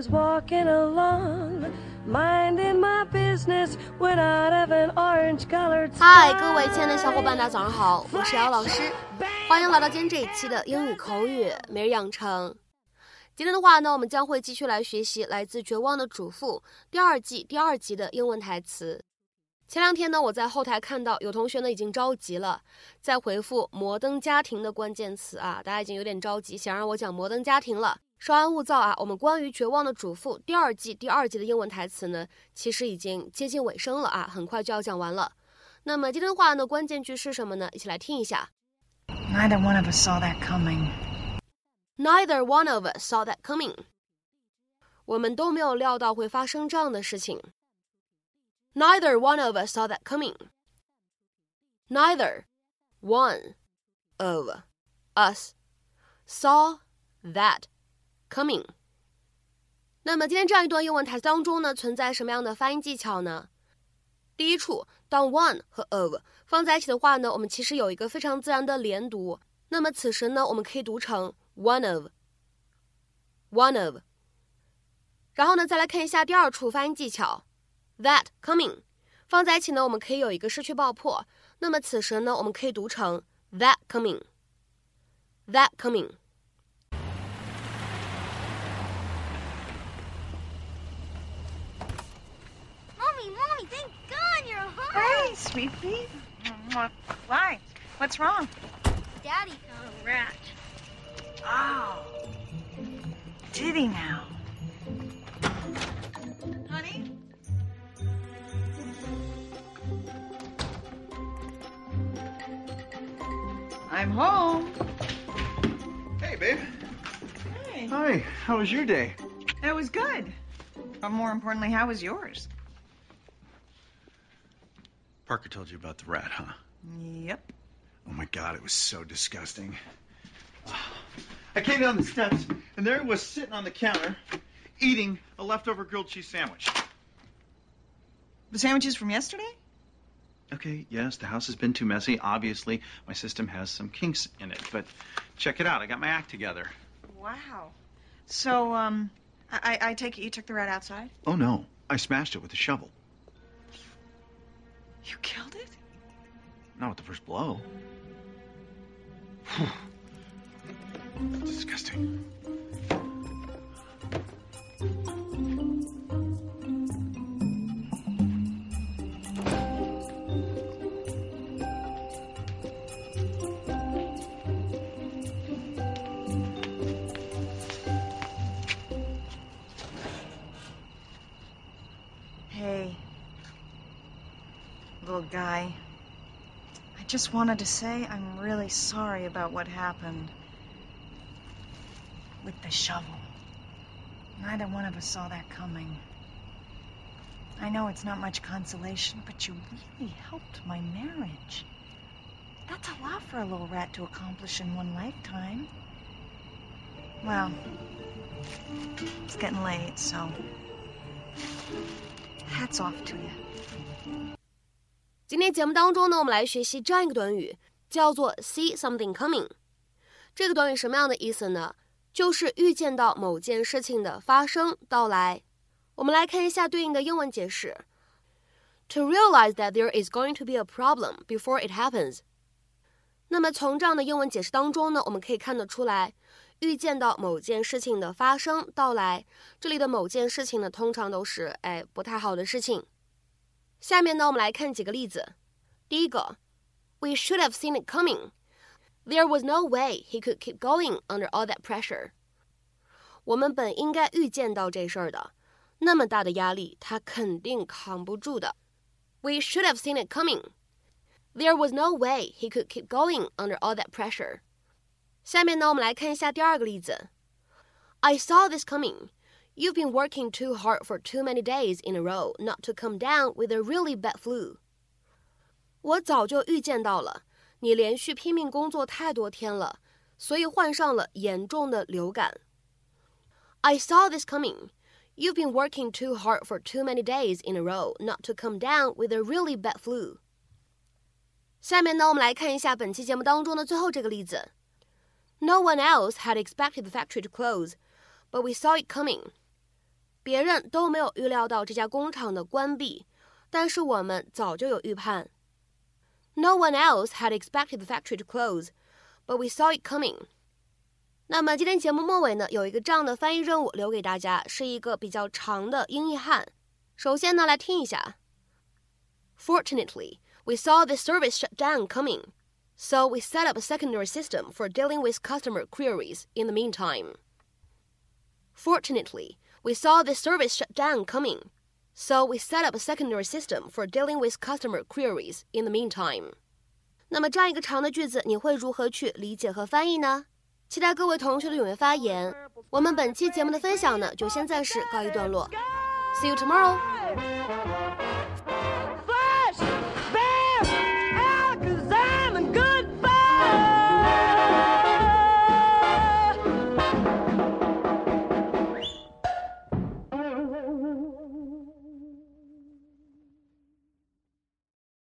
was walking along, minding my business when out of an orange-colored 嗨，各位亲爱的小伙伴，大家早上好，我是姚老师，欢迎来到今天这一期的英语口语每日养成。今天的话呢，我们将会继续来学习来自《绝望的主妇》第二季第二集的英文台词。前两天呢，我在后台看到有同学呢已经着急了，在回复“摩登家庭”的关键词啊，大家已经有点着急，想让我讲摩登家庭了。稍安勿躁啊，我们关于《绝望的主妇》第二季第二集的英文台词呢，其实已经接近尾声了啊，很快就要讲完了。那么今天的话呢，关键句是什么呢？一起来听一下。Neither one of us saw that coming. Neither one of us saw that coming. 我们都没有料到会发生这样的事情。Neither one of us saw that coming. Neither one of us saw that coming. 那么今天这样一段英文台词当中呢，存在什么样的发音技巧呢？第一处，当 one 和 of 放在一起的话呢，我们其实有一个非常自然的连读。那么此时呢，我们可以读成 one of，one of。然后呢，再来看一下第二处发音技巧。that coming 放在一起呢，我们可以有一个失去爆破。那么此时呢，我们可以读成 that coming。that coming。Hey, sweet pea. Why? What's wrong? Daddy found a rat. Oh. Did he now? Honey? I'm home. Hey, babe. Hey. Hi. How was your day? It was good. But more importantly, how was yours? Parker told you about the rat, huh? Yep. Oh my god, it was so disgusting. I came down the steps, and there it was sitting on the counter, eating a leftover grilled cheese sandwich. The sandwiches from yesterday? Okay, yes, the house has been too messy. Obviously, my system has some kinks in it. But check it out. I got my act together. Wow. So, um, I, I take it you took the rat outside? Oh no, I smashed it with a shovel. You killed it? Not with the first blow. Disgusting. Little guy. I just wanted to say I'm really sorry about what happened. With the shovel. Neither one of us saw that coming. I know it's not much consolation, but you really helped my marriage. That's a lot for a little rat to accomplish in one lifetime. Well, it's getting late, so hats off to you. 今天节目当中呢，我们来学习这样一个短语，叫做 see something coming。这个短语什么样的意思呢？就是预见到某件事情的发生到来。我们来看一下对应的英文解释：To realize that there is going to be a problem before it happens。那么从这样的英文解释当中呢，我们可以看得出来，预见到某件事情的发生到来，这里的某件事情呢，通常都是哎不太好的事情。下面呢，我们来看几个例子。第一个，We should have seen it coming. There was no way he could keep going under all that pressure. 我们本应该预见到这事儿的，那么大的压力，他肯定扛不住的。We should have seen it coming. There was no way he could keep going under all that pressure. 下面呢，我们来看一下第二个例子。I saw this coming. You've been working too hard for too many days in a row not to come down with a really bad flu. 我早就预见到了，你连续拼命工作太多天了，所以患上了严重的流感。I saw this coming. You've been working too hard for too many days in a row not to come down with a really bad flu. 下面呢，我们来看一下本期节目当中的最后这个例子。No one else had expected the factory to close, but we saw it coming. 别人都没有预料到这家工厂的关闭，但是我们早就有预判。No one else had expected the factory to close, but we saw it coming. 那么今天节目末尾呢，有一个这样的翻译任务留给大家，是一个比较长的英译汉。首先呢，来听一下。Fortunately, we saw the service shut down coming, so we set up a secondary system for dealing with customer queries in the meantime. Fortunately, we saw the service shut down coming, so we set up a secondary system for dealing with customer queries in the meantime. 那么这样一个长的句子，你会如何去理解和翻译呢？期待各位同学的踊跃发言。我们本期节目的分享呢，就先暂时告一段落。See you tomorrow.